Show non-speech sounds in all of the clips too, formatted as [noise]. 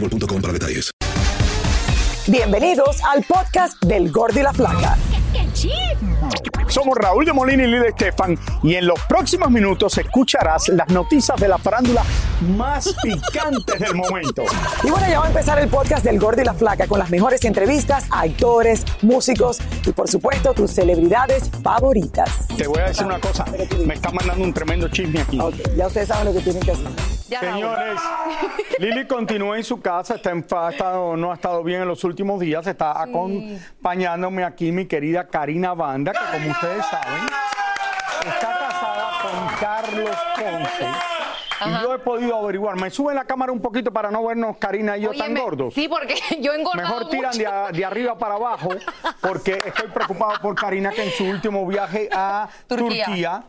boostmobile.com para detalles. Bienvenidos al podcast del Gordi y la Flaca. Somos Raúl de Molina y Lidia Estefan y en los próximos minutos escucharás las noticias de la farándula más picantes del momento. Y bueno, ya va a empezar el podcast del Gordi y la Flaca con las mejores entrevistas a actores, músicos y por supuesto tus celebridades favoritas. Te voy a decir una cosa, me está mandando un tremendo chisme aquí. Ok, ya ustedes saben lo que tienen que hacer. Señores, Lili continúa en su casa, está en, ha estado- no ha estado bien en los últimos días, está acompañándome aquí mi querida Karina Banda, que como ustedes saben, está casada con Carlos Ponce. Y yo he podido averiguar, me sube la cámara un poquito para no vernos Karina y yo tan gordos. Sí, porque [laughs] yo he engordado Mejor tiran mucho. de, a- de arriba para abajo, porque estoy preocupado por Karina que en su último viaje a Turquía. Turquía,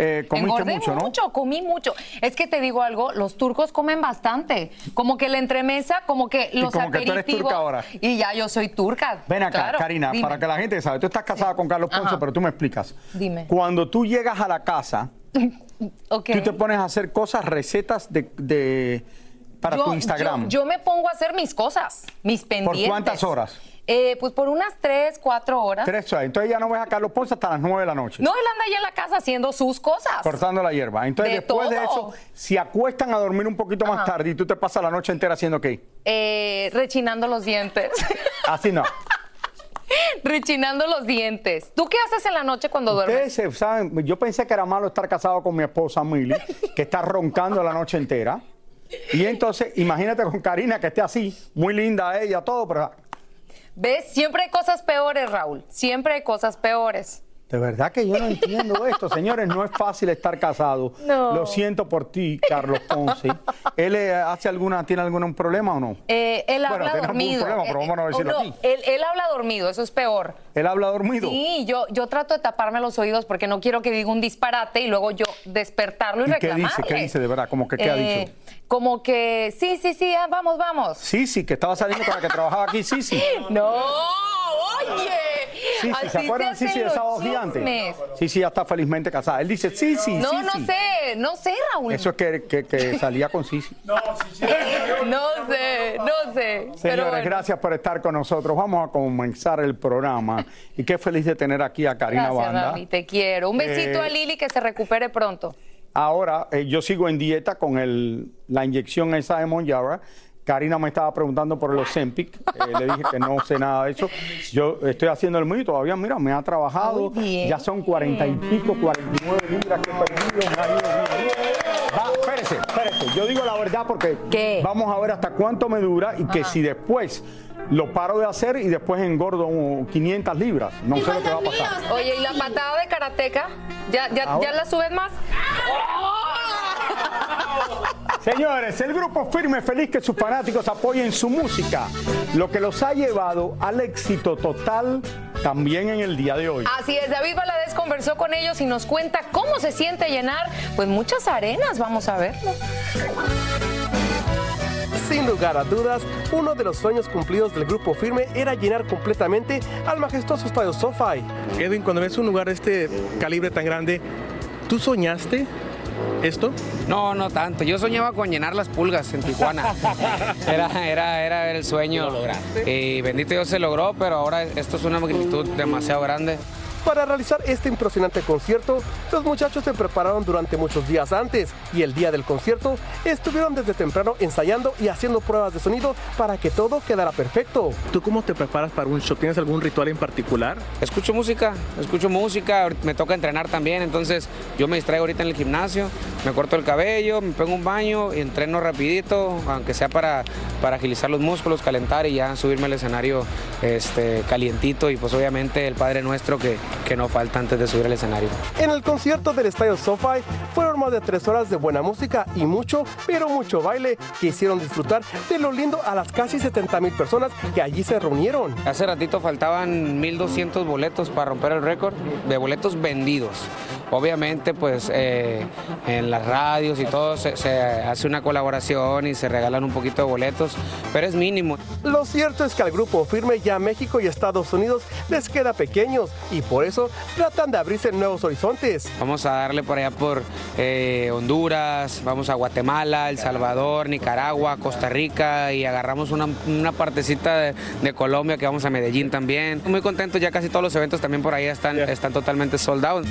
eh, comiste Engordé mucho, ¿no? comí mucho. Es que te digo algo, los turcos comen bastante. Como que la entremesa, como que los como que tú eres aperitivos. turca ahora. Y ya yo soy turca. Ven acá, Claro, Karina, dime. para que la gente sabe, tú estás casada con Carlos Ponce, Ajá. pero tú me explicas. Dime. Cuando tú llegas a la casa, Ok. tú te pones a hacer cosas, recetas de, de- para Yo- tu Instagram. Yo, yo me pongo a hacer mis cosas, mis pendientes. cuántas horas? Eh, pues por unas tres, cuatro horas. Tres horas. Entonces ya no ves a Carlos Ponce hasta las nueve de la noche. No, él anda ahí en la casa haciendo sus cosas. Cortando la hierba. Entonces, De después de eso, si acuestan a dormir un poquito más tarde y tú te pasas la noche entera haciendo qué? Eh, rechinando los dientes. Así no. [laughs] [laughs] rechinando los dientes. ¿Tú qué haces en la noche cuando duermes? Ustedes se saben, yo pensé que era malo estar casado con mi esposa Milly, que está roncando la noche entera. Y entonces, imagínate con Karina que esté así, muy linda ella, todo, pero ¿Ves? Siempre hay cosas peores, Raúl. Siempre hay cosas peores. De verdad que yo no entiendo esto. Señores, no es fácil estar casado. No. Lo siento por ti, Carlos Ponce. ¿Él eh, hace alguna, tiene algún problema o no? Eh, él Bueno, habla dormido. problema, pero vamos a eh, decirlo no, aquí. Él, él habla dormido, eso es peor. ¿Él habla dormido? Sí, yo, yo trato de taparme los oídos porque no quiero que diga un disparate y luego yo despertarlo y, ¿Y qué reclamarle. dice? ¿Qué dice de verdad? ¿Cómo que qué ha Eh, dicho? Como que, sí, sí, sí, ah, vamos, vamos. Sí, sí, que estaba saliendo con la que trabajaba aquí, sí, sí. [laughs] No, oye. Sí, sí, ¿se acuerdan? Sí, sí, de los Sábado Gigante. Sí, sí, ya está felizmente casada. Él dice, sí, sí, No, sí, no sí. sé, no sé, Raúl. Eso es que, que- que [laughs] salía con Sisi. [laughs] No sé, no sé. pero Señores, bueno. gracias por estar con nosotros. Vamos a comenzar el programa. Y qué feliz de tener aquí a Karina Gracias, Banda. Te quiero. Un besito Eh, a Lili que se recupere pronto. Ahora, eh, yo sigo en dieta con el, la inyección esa de Monjara. Karina me estaba preguntando por el Ozempic. Eh, le dije que no sé nada de eso. Yo estoy haciendo el mío y todavía, mira, me ha trabajado. Ya son cuarenta y pico, 49 libras que he perdido. Me ha ido bien. Va, espérese, espérese. Yo digo la verdad porque ¿Qué? vamos a ver hasta cuánto me dura y que si después lo paro de hacer y después engordo uh, 500 libras. No sé lo que va a pasar. Oye, ¿y la patada de karateca? ¿Ya, ya, Ahora- ya la subes más? Señores, el grupo Firme Feliz que sus fanáticos apoyen su música, lo que los ha llevado al éxito total también en el día de hoy. Así es, David Valadez conversó con ellos y nos cuenta cómo se siente llenar, pues muchas arenas, vamos a verlo. Sin lugar a dudas, uno de los sueños cumplidos del grupo firme era llenar completamente al majestuoso estadio SoFi. Edwin, cuando ves un lugar de este calibre tan grande, ¿tú soñaste esto? No, no tanto. Yo soñaba con llenar las pulgas en Tijuana. [laughs] Era, era, era el sueño. Y bendito Dios se logró, pero ahora esto es una magnitud demasiado grande. Para realizar este impresionante concierto, los muchachos se prepararon durante muchos días antes y el día del concierto estuvieron desde temprano ensayando y haciendo pruebas de sonido para que todo quedara perfecto. ¿Tú cómo te preparas para un show? ¿Tienes algún ritual en particular? Escucho música, escucho música, me toca entrenar también, entonces yo me distraigo ahorita en el gimnasio, me corto el cabello, me pongo un baño y entreno rapidito, aunque sea para, para agilizar los músculos, calentar y ya subirme al escenario este, calientito y pues obviamente el Padre Nuestro que, que no falta antes de subir al escenario. En el concierto del estadio SoFi fueron más de tres horas de buena música y mucho, pero mucho baile que hicieron disfrutar de lo lindo a las casi 70 mil personas que allí se reunieron. Hace ratito faltaban 1.200 boletos para romper el récord de boletos vendidos. Obviamente, pues eh, en las radios y todo se, se hace una colaboración y se regalan un poquito de boletos, pero es mínimo. Lo cierto es que al grupo firme ya México y Estados Unidos les queda pequeños y por eso tratan de abrirse nuevos horizontes. Vamos a darle por allá por eh, Honduras, vamos a Guatemala, El Salvador, Nicaragua, Costa Rica y agarramos una, una partecita de, de Colombia que vamos a Medellín también. Muy contentos, ya casi todos los eventos también por ahí están, están totalmente soldados.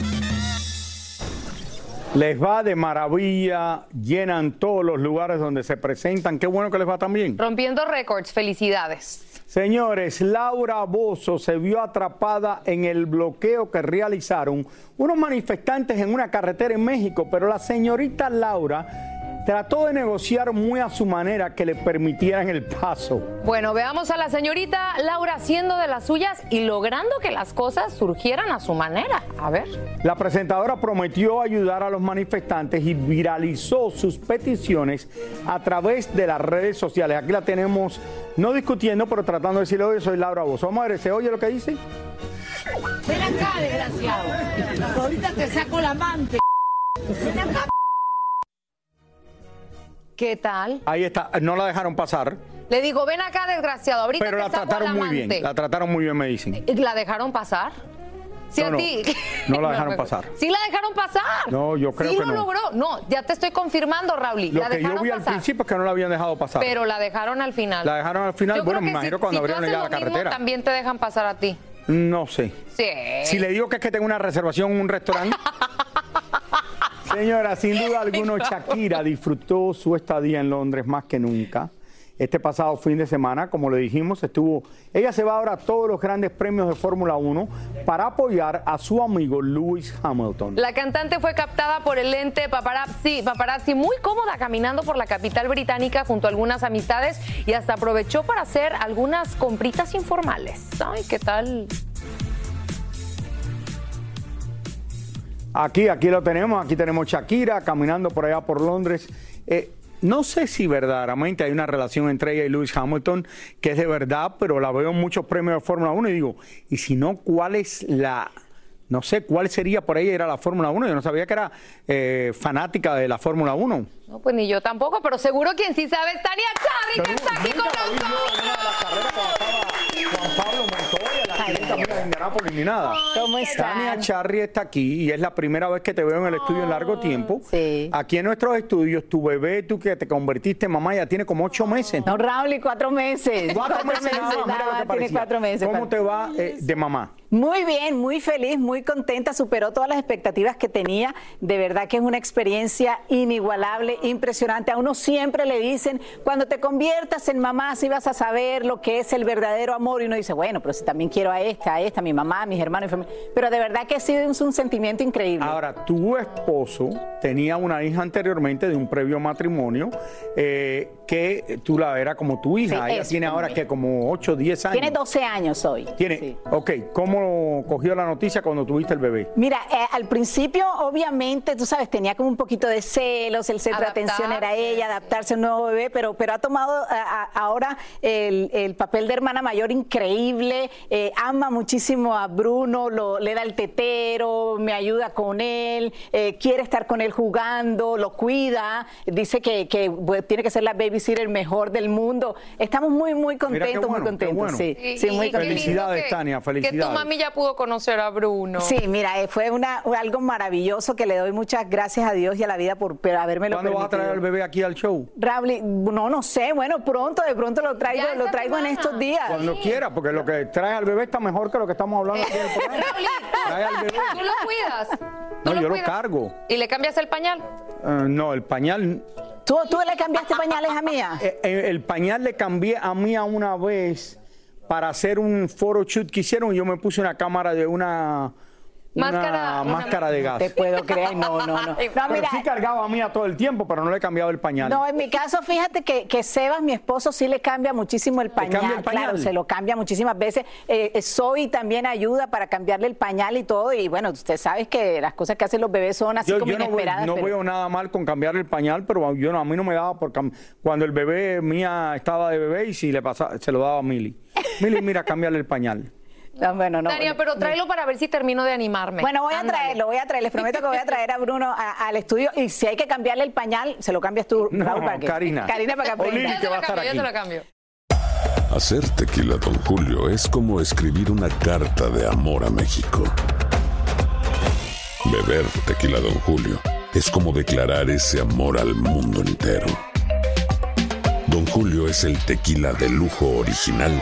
Les va de maravilla, llenan todos los lugares donde se presentan. Qué bueno que les va también. Rompiendo récords, felicidades. Señores, Laura Bozo se vio atrapada en el bloqueo que realizaron unos manifestantes en una carretera en México, pero la señorita Laura trató de negociar muy a su manera que le permitieran el paso. Bueno, veamos a la señorita Laura haciendo de las suyas y logrando que las cosas surgieran a su manera. A ver. La presentadora prometió ayudar a los manifestantes y viralizó sus peticiones a través de las redes sociales. Aquí la tenemos no discutiendo, pero tratando de decirle, oye, soy Laura Bozo. Vamos a ver, ¿se oye lo que dice? Ven acá, desgraciado. Ahorita te saco la amante. Ven acá. ¿Qué tal? Ahí está, no la dejaron pasar, Le digo, ven acá, desgraciado. Ahorita pero te la saco al trataron muy bien. La trataron muy bien, me dicen. ¿Y ¿La dejaron pasar? Sí, No, a no, ti. no la dejaron pasar. [laughs] Sí la dejaron pasar. No, yo creo sí que lo no. logró. No, ya te estoy confirmando, Raúl. Lo la que dejaron yo vi al pasar. principio es que no la habían dejado pasar. Pero la dejaron al final. La dejaron al final, Yo bueno, creo me que imagino si- cuando si tú abrieron haces ya la lo mismo, carretera. También te dejan pasar a ti. No sé. Sí. Si le digo que es que tengo una reservación en un restaurante. [laughs] Señora, sin duda alguna, Shakira disfrutó su estadía en Londres más que nunca. Este pasado fin de semana, como le dijimos, estuvo. Ella se va ahora a todos los grandes premios de Fórmula 1 para apoyar a su amigo Lewis Hamilton. La cantante fue captada por el lente paparazzi, paparazzi muy cómoda caminando por la capital británica junto a algunas amistades y hasta aprovechó para hacer algunas compritas informales. Ay, ¿qué tal? Aquí, aquí lo tenemos, aquí tenemos Shakira caminando por allá por Londres. Eh, no sé si verdaderamente hay una relación entre ella y Lewis Hamilton, que es de verdad, pero la veo en muchos premios de Fórmula 1 y digo, y si no, ¿cuál es la... No sé cuál sería por ella ir a la Fórmula 1. Yo no sabía que era eh, fanática de la Fórmula 1. No, pues ni yo tampoco, pero seguro quien sí sabe es Tania Charri, que está aquí con Juan Pablo Montoya, de Indianápolis, ni nada. ¿Cómo están? Tania Charri está aquí y es la primera vez que te veo en el estudio en largo tiempo. Aquí en nuestros estudios, tu bebé, tú que te convertiste en mamá, ya tiene como ocho meses. No, Raúl, y cuatro meses. Cuatro meses, nada más, mira lo que nada, tiene parecía. cuatro meses. ¿Cómo te va eh, de mamá? Muy bien, muy feliz, muy contenta, superó todas las expectativas que tenía. De verdad que es una experiencia inigualable, impresionante. A uno siempre le dicen, cuando te conviertas en mamá, si vas a saber lo que es el verdadero amor. Y uno dice, bueno, pero si también quiero a esta, a esta, a mi mamá, a mis hermanos, mi. Pero de verdad que ha sido un, un sentimiento increíble. Ahora, tu esposo tenía una hija anteriormente de un previo matrimonio eh, que tú la era como tu hija. Sí, Ella tiene ahora que como 8, 10 años. Tiene 12 años hoy. Tiene, ok, ¿cómo cómo cogió la noticia cuando tuviste el bebé? Mira, eh, al principio, obviamente, tú sabes, tenía como un poquito de celos, el centro de atención era ella, adaptarse a un nuevo bebé, pero, pero ha tomado a- ahora el, el papel de hermana mayor increíble, eh, ama muchísimo a Bruno, lo- le da el tetero, me ayuda con él, eh, quiere estar con él jugando, lo cuida, dice que, que, bueno, tiene que ser la babysitter mejor del mundo. Estamos muy, muy contentos, bueno, muy contentos, bueno. sí, sí, muy contentos. Felicidades, que- Tania, Que tu felicidades. Mami ya pudo conocer a Bruno. Sí, mira, eh, fue una, algo maravilloso que le doy muchas gracias a Dios y a la vida por por haberme lo ¿Cuándo vas a traer al bebé aquí al show? No, no sé, bueno, pronto, de pronto lo traigo, Ya lo traigo en estos días. Cuando quiera, porque lo que trae al bebé está mejor que lo que estamos hablando aquí en el programa. Raulito, Trae al bebé. ¿Tú lo cuidas? ¿Tú No, yo lo cargo. ¿Y le cambias el pañal? Eh, no, el pañal. ¿Tú, tú le cambiaste pañales a Mía? eh, el pañal le cambié a mí a una vez para hacer un photoshoot que hicieron yo me puse una cámara de una. Máscara- una- máscara de gas. Te puedo creer, no, no, no. [laughs] No, Pero mira, sí cargaba a Mía todo el tiempo, pero no le cambiaba el pañal. No, en mi caso, fíjate que, que Sebas, mi esposo, sí le cambia muchísimo el pañal. cambia el pañal? Claro, se lo cambia muchísimas veces. Eh, Zoe también ayuda para cambiarle el pañal y todo. Y bueno, usted sabe que las cosas que hacen los bebés son así Yo, como yo no, veo, inesperadas. no pero- veo nada mal con cambiar el pañal, pero yo no, a mí no me daba por cam- cuando el bebé mía estaba de bebé y si le pasaba, se lo daba a Mili. Mili, mira, [laughs] cámbiale el pañal. No, bueno, no. Tania, pero tráelo para ver si termino de animarme. Bueno, voy a traerlo, voy a traer, les prometo que voy a traer a Bruno a- al estudio y si hay que cambiarle el pañal, se lo cambias tú, No, Raúl, para que- Karina. Karina para que O aprenda. Lili, Yo que te va a lo estar cambio, yo aquí. te lo cambio. Hacer tequila, Don Julio, es como escribir una carta de amor a México. Beber tequila, Don Julio, es como declarar ese amor al mundo entero. Don Julio es el tequila de lujo original,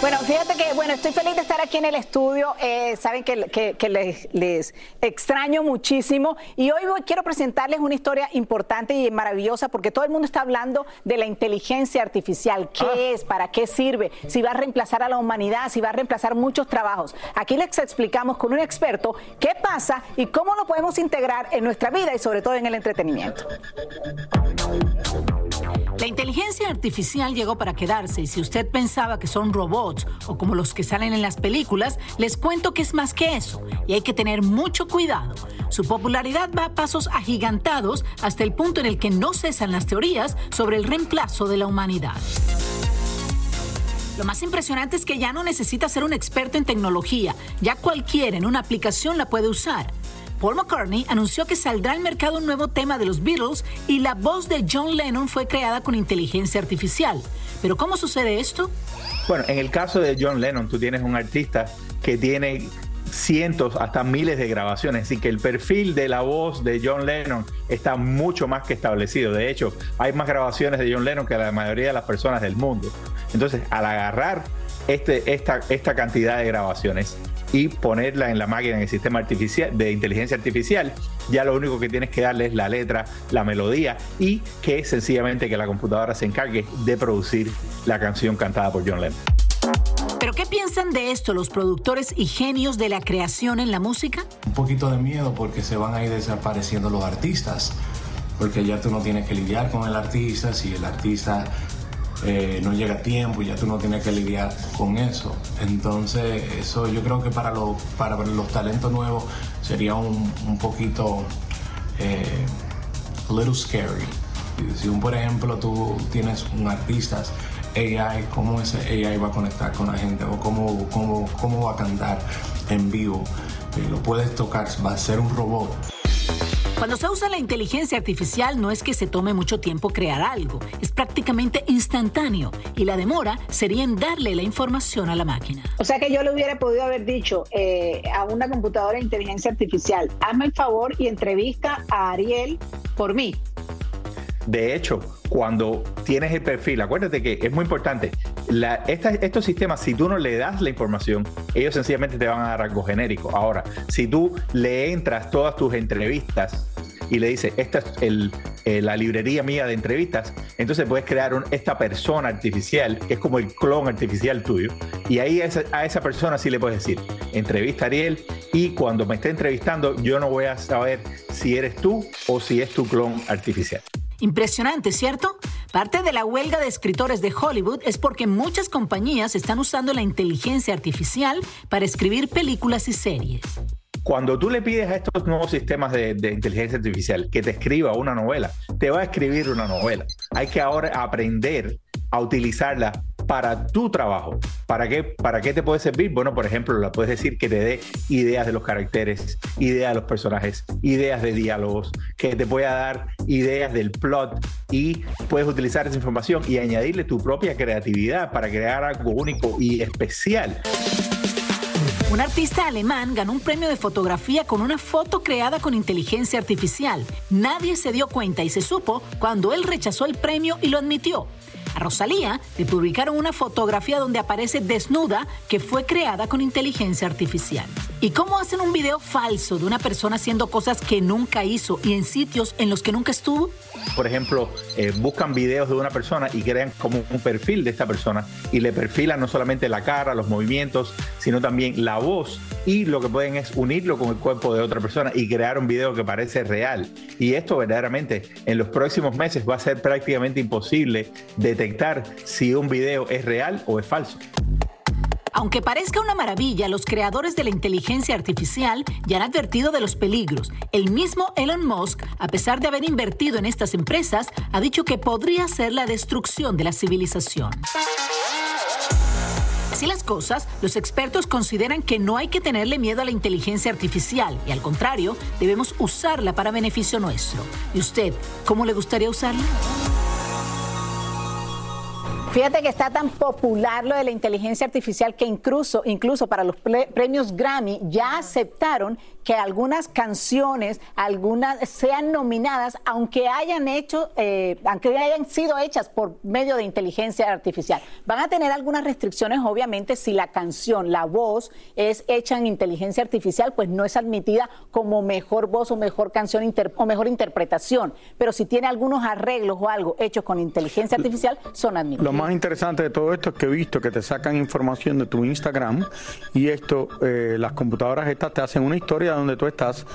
Bueno, fíjate que, bueno, estoy feliz de estar aquí en el estudio. Eh, saben que, que- que les, les extraño muchísimo. Y hoy voy- quiero presentarles una historia importante y maravillosa porque todo el mundo está hablando de la inteligencia artificial. ¿Qué es? ¿Para qué sirve? Si va a reemplazar a la humanidad, si va a reemplazar muchos trabajos. Aquí les explicamos con un experto qué pasa y cómo lo podemos integrar en nuestra vida y sobre todo en el entretenimiento. La inteligencia artificial llegó para quedarse y si usted pensaba que son robots o como los que salen en las películas, les cuento que es más que eso y hay que tener mucho cuidado. Su popularidad va a pasos agigantados hasta el punto en el que no cesan las teorías sobre el reemplazo de la humanidad. Lo más impresionante es que ya no necesita ser un experto en tecnología, ya cualquiera en una aplicación la puede usar. Paul McCartney anunció que saldrá al mercado un nuevo tema de los Beatles y la voz de John Lennon fue creada con inteligencia artificial. Pero ¿cómo sucede esto? Bueno, en el caso de John Lennon, tú tienes un artista que tiene cientos, hasta miles de grabaciones, así que el perfil de la voz de John Lennon está mucho más que establecido. De hecho, hay más grabaciones de John Lennon que la mayoría de las personas del mundo. Entonces, al agarrar este, esta, esta cantidad de grabaciones y ponerla en la máquina, en el sistema artificial, de inteligencia artificial, ya lo único que tienes que darle es la letra, la melodía y que sencillamente que la computadora se encargue de producir la canción cantada por John Lennon. ¿Pero qué piensan de esto los productores y genios de la creación en la música? un poquito de miedo porque se van a ir desapareciendo los artistas, porque ya tú no tienes que lidiar con el artista, si el artista eh, no llega tiempo, ya tú no tienes que lidiar con eso. Entonces, eso yo creo que para, los para los talentos nuevos sería un, un poquito, eh, a little scary. Si un, por ejemplo tú tienes un artista AI, cómo ese AI va a conectar con la gente o cómo, cómo, cómo va a cantar en vivo. Eh, lo puedes tocar, va a ser un robot. Cuando se usa la inteligencia artificial no es que se tome mucho tiempo crear algo, es prácticamente instantáneo y la demora sería en darle la información a la máquina. O sea que yo le hubiera podido haber dicho eh, a una computadora de inteligencia artificial, hazme el favor y entrevista a Ariel por mí. De hecho, cuando tienes el perfil, acuérdate que es muy importante, la, estos sistemas, si tú no le das la información, ellos sencillamente te van a dar algo genérico. Ahora, si tú le entras todas tus entrevistas y le dices, esta es eh, la librería mía de entrevistas, entonces puedes crear esta persona artificial, que es como el clon artificial tuyo, y ahí a esa, persona sí le puedes decir, entrevista Ariel, y cuando me esté entrevistando, yo no voy a saber si eres tú o si es tu clon artificial. Impresionante, ¿cierto? Parte de la huelga de escritores de Hollywood es porque muchas compañías están usando la inteligencia artificial para escribir películas y series. Cuando tú le pides a estos nuevos sistemas de, inteligencia artificial que te escriba una novela, te va a escribir una novela. Hay que ahora aprender a utilizarla para tu trabajo. ¿Para qué, ¿Para qué te puede servir? Bueno, por ejemplo, la puedes decir que te dé ideas de los caracteres, ideas de los personajes, ideas de diálogos, que te pueda dar ideas del plot y puedes utilizar esa información y añadirle tu propia creatividad para crear algo único y especial. Un artista alemán ganó un premio de fotografía con una foto creada con inteligencia artificial. Nadie se dio cuenta y se supo cuando él rechazó el premio y lo admitió. A Rosalía le publicaron una fotografía donde aparece desnuda que fue creada con inteligencia artificial. ¿Y cómo hacen un video falso de una persona haciendo cosas que nunca hizo y en sitios en los que nunca estuvo? Por ejemplo, eh, buscan videos de una persona y crean como un perfil de esta persona y le perfilan no solamente la cara, los movimientos, sino también la voz y lo que pueden es unirlo con el cuerpo de otra persona y crear un video que parece real. Y esto verdaderamente en los próximos meses va a ser prácticamente imposible detectar si un video es real o es falso. Aunque parezca una maravilla, los creadores de la inteligencia artificial ya han advertido de los peligros. El mismo Elon Musk, a pesar de haber invertido en estas empresas, ha dicho que podría ser la destrucción de la civilización. Así las cosas, los expertos consideran que no hay que tenerle miedo a la inteligencia artificial y al contrario, debemos usarla para beneficio nuestro. ¿Y usted, cómo le gustaría usarla? Fíjate que está tan popular lo de la inteligencia artificial que incluso, incluso para los premios Grammy ya aceptaron que algunas canciones, algunas sean nominadas, aunque hayan hecho, eh, aunque hayan sido hechas por medio de inteligencia artificial. Van a tener algunas restricciones, obviamente, si la canción, la voz es hecha en inteligencia artificial, pues no es admitida como mejor voz o mejor canción o mejor interpretación. Pero si tiene algunos arreglos o algo hechos con inteligencia artificial, son admitidos. Lo más interesante de todo esto es que he visto que te sacan información de tu Instagram y esto, eh, las computadoras estas te hacen una historia donde tú estás,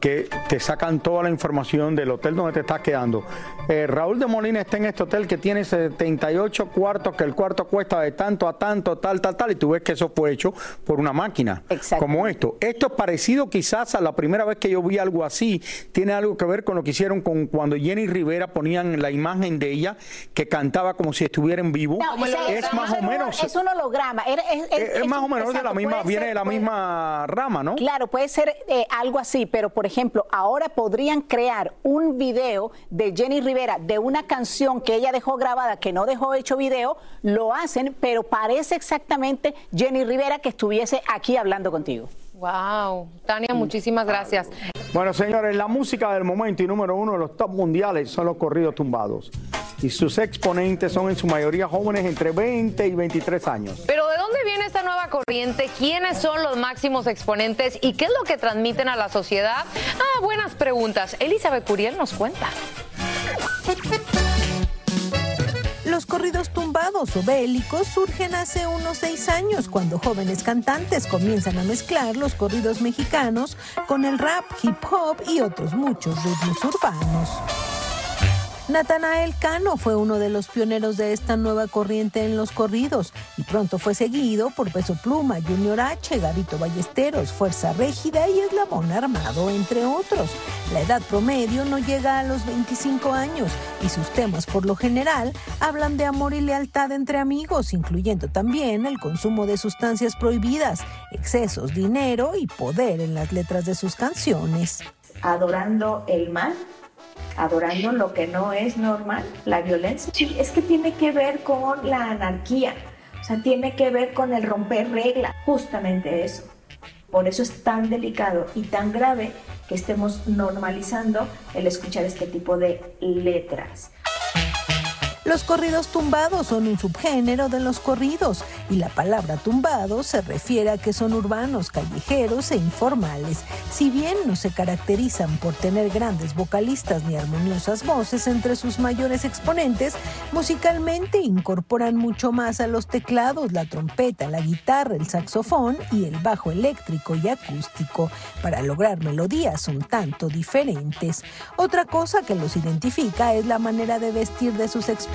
que te sacan toda la información del hotel donde te estás quedando. Eh, Raúl de Molina está en este hotel que tiene 78 cuartos, que el cuarto cuesta de tanto a tanto, tal, tal, tal, y tú ves que eso fue hecho por una máquina como esto. Esto es parecido quizás a la primera vez que yo vi algo así, tiene algo que ver con lo que hicieron con cuando Jenny Rivera ponían la imagen de ella que cantaba como si estuviera en vivo. es, más o menos. Es un holograma. Es, más o menos de la misma, viene de la misma rama, ¿no? Claro, puede ser eh, algo así, pero por ejemplo, ahora podrían crear un video de Jenny Rivera de una canción que ella dejó grabada, que no dejó hecho video, lo hacen, pero parece exactamente Jenny Rivera que estuviese aquí hablando contigo. Wow, Tania, muchísimas gracias. Bueno, señores, la música del momento y número uno de los top mundiales son los corridos tumbados. Y sus exponentes son en su mayoría jóvenes entre 20 y 23 años. Pero ¿de dónde viene esta nueva corriente? ¿Quiénes son los máximos exponentes? ¿Y qué es lo que transmiten a la sociedad? Ah, buenas preguntas. Elizabeth Curiel nos cuenta. Los corridos tumbados o bélicos surgen hace unos seis años cuando jóvenes cantantes comienzan a mezclar los corridos mexicanos con el rap, hip hop y otros muchos ritmos urbanos. Natanael Cano fue uno de los pioneros de esta nueva corriente en los corridos y pronto fue seguido por Peso Pluma, Junior H, Gavito Ballesteros, Fuerza Régida y Eslabón Armado, entre otros. La edad promedio no llega a los 25 años y sus temas por lo general hablan de amor y lealtad entre amigos, incluyendo también el consumo de sustancias prohibidas, excesos, dinero y poder en las letras de sus canciones. Adorando el mal adorando lo que no es normal, la violencia. Sí, es que tiene que ver con la anarquía, o sea, tiene que ver con el romper reglas, justamente eso. Por eso es tan delicado y tan grave que estemos normalizando el escuchar este tipo de letras. Los corridos tumbados son un subgénero de los corridos y la palabra tumbado se refiere a que son urbanos, callejeros e informales. Si bien no se caracterizan por tener grandes vocalistas ni armoniosas voces entre sus mayores exponentes, musicalmente incorporan mucho más a los teclados, la trompeta, la guitarra, el saxofón y el bajo eléctrico y acústico para lograr melodías un tanto diferentes. Otra cosa que los identifica es la manera de vestir de sus exponentes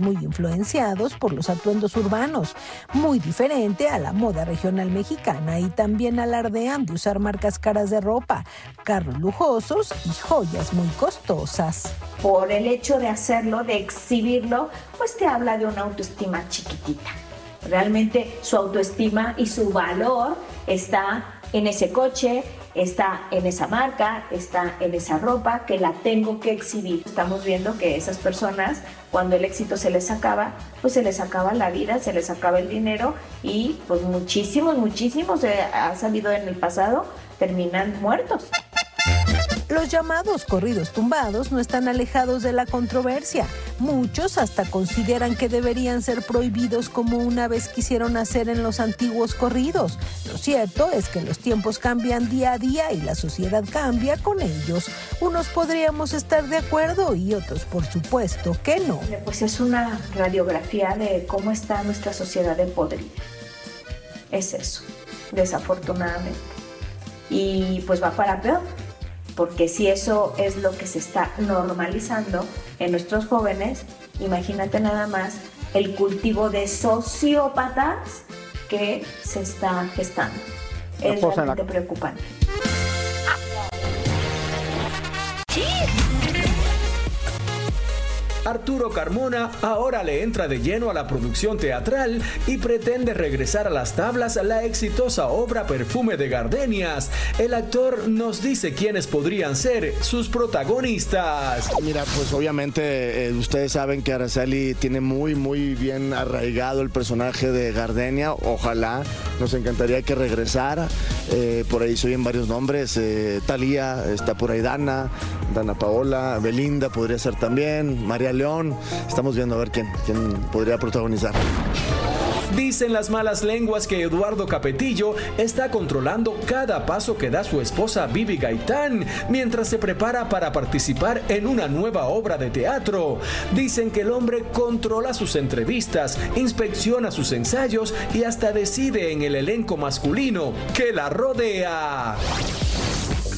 muy influenciados por los atuendos urbanos, muy diferente a la moda regional mexicana y también alardean de usar marcas caras de ropa, carros lujosos y joyas muy costosas. Por el hecho de hacerlo, de exhibirlo, pues te habla de una autoestima chiquitita. Realmente su autoestima y su valor está en ese coche, está en esa marca, está en esa ropa que la tengo que exhibir. Estamos viendo que esas personas, cuando el éxito se les acaba, pues se les acaba la vida, se les acaba el dinero y pues muchísimos, muchísimos, eh, ha salido en el pasado, terminan muertos. Los llamados corridos tumbados no están alejados de la controversia. Muchos hasta consideran que deberían ser prohibidos como una vez quisieron hacer en los antiguos corridos. Lo cierto es que los tiempos cambian día a día y la sociedad cambia con ellos. Unos podríamos estar de acuerdo y otros por supuesto que no. Pues es una radiografía de cómo está nuestra sociedad de podrida. Es eso, desafortunadamente. Y pues va para peor porque si eso es lo que se está normalizando en nuestros jóvenes, imagínate nada más el cultivo de sociópatas que se está gestando. Es realmente preocupante. Arturo Carmona ahora le entra de lleno a la producción teatral y pretende regresar a las tablas la exitosa obra Perfume de Gardenias. El actor nos dice quiénes podrían ser sus protagonistas. Mira, pues obviamente eh, ustedes saben que Araceli tiene muy, muy bien arraigado el personaje de Gardenia. Ojalá, nos encantaría que regresara. Eh, por ahí soy en varios nombres. Eh, Talía, está por ahí Dana, Dana Paola, Belinda podría ser también, María León. Estamos viendo a ver quién, podría protagonizar. Dicen las malas lenguas que Eduardo Capetillo está controlando cada paso que da su esposa Vivi Gaitán mientras se prepara para participar en una nueva obra de teatro. Dicen que el hombre controla sus entrevistas, inspecciona sus ensayos y hasta decide en el elenco masculino que la rodea.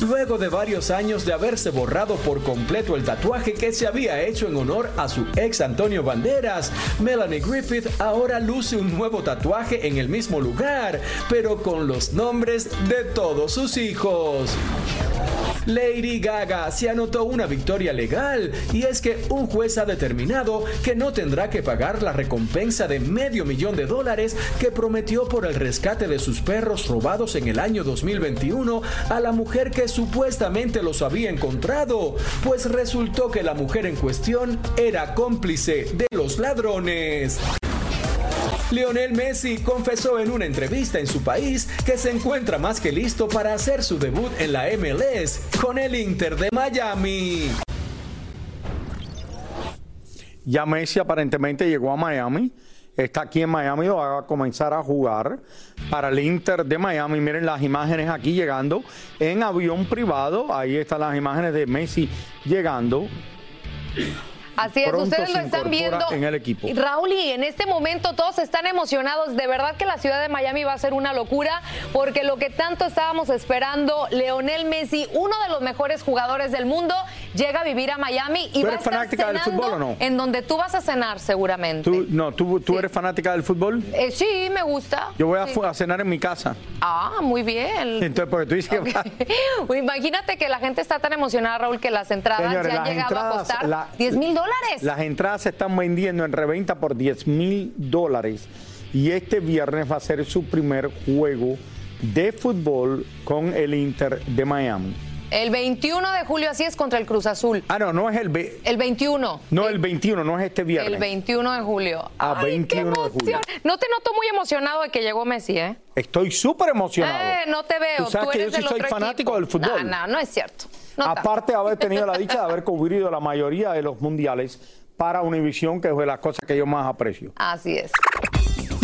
Luego de varios años de haberse borrado por completo el tatuaje que se había hecho en honor a su ex Antonio Banderas, Melanie Griffith ahora luce un nuevo tatuaje en el mismo lugar, pero con los nombres de todos sus hijos. Lady Gaga se anotó una victoria legal y es que un juez ha determinado que no tendrá que pagar la recompensa de medio millón de dólares que prometió por el rescate de sus perros robados en el año 2021 a la mujer que supuestamente los había encontrado, pues resultó que la mujer en cuestión era cómplice de los ladrones. Lionel Messi confesó en una entrevista en su país que se encuentra más que listo para hacer su debut en la MLS con el Inter de Miami. Ya Messi aparentemente llegó a Miami. Está aquí en Miami, va a comenzar a jugar para el Inter de Miami. Miren las imágenes aquí llegando en avión privado. Ahí están las imágenes de Messi llegando. Así es, ustedes lo están viendo. En el equipo. Raúl, y en este momento todos están emocionados. De verdad que la ciudad de Miami va a ser una locura, porque lo que tanto estábamos esperando, Leonel Messi, uno de los mejores jugadores del mundo, llega a vivir a Miami y ¿Tú va a eres estar fanática del fútbol o no? en donde tú vas a cenar seguramente. ¿Tú, no, ¿tú, tú eres fanática del fútbol? Eh, sí, me gusta. Yo voy a, Sí. a cenar en mi casa. Ah, muy bien. Entonces, porque tú dices que... [laughs] Pues Imagínate que la gente está tan emocionada, Raúl, que las entradas Señores, ya han las llegado a entradas, costar la- 10 mil dólares. Las entradas se están vendiendo en reventa por 10 mil dólares y este viernes va a ser su primer juego de fútbol con el Inter de Miami. El 21 de julio, así es, contra el Cruz Azul. Ah, no, no es el... ve- El 21. No, el 21, no es este viernes. El 21 de julio. Ah, 21 de julio. No te noto muy emocionado de que llegó Messi, ¿eh? Estoy súper emocionado. Eh, no te veo. Tú sabes que yo sí soy fanático equipo. del fútbol. No, no, no es cierto. No. Aparte de haber tenido la dicha de haber [laughs] cubrido la mayoría de los mundiales para Univision, que es de las cosas que yo más aprecio. Así es.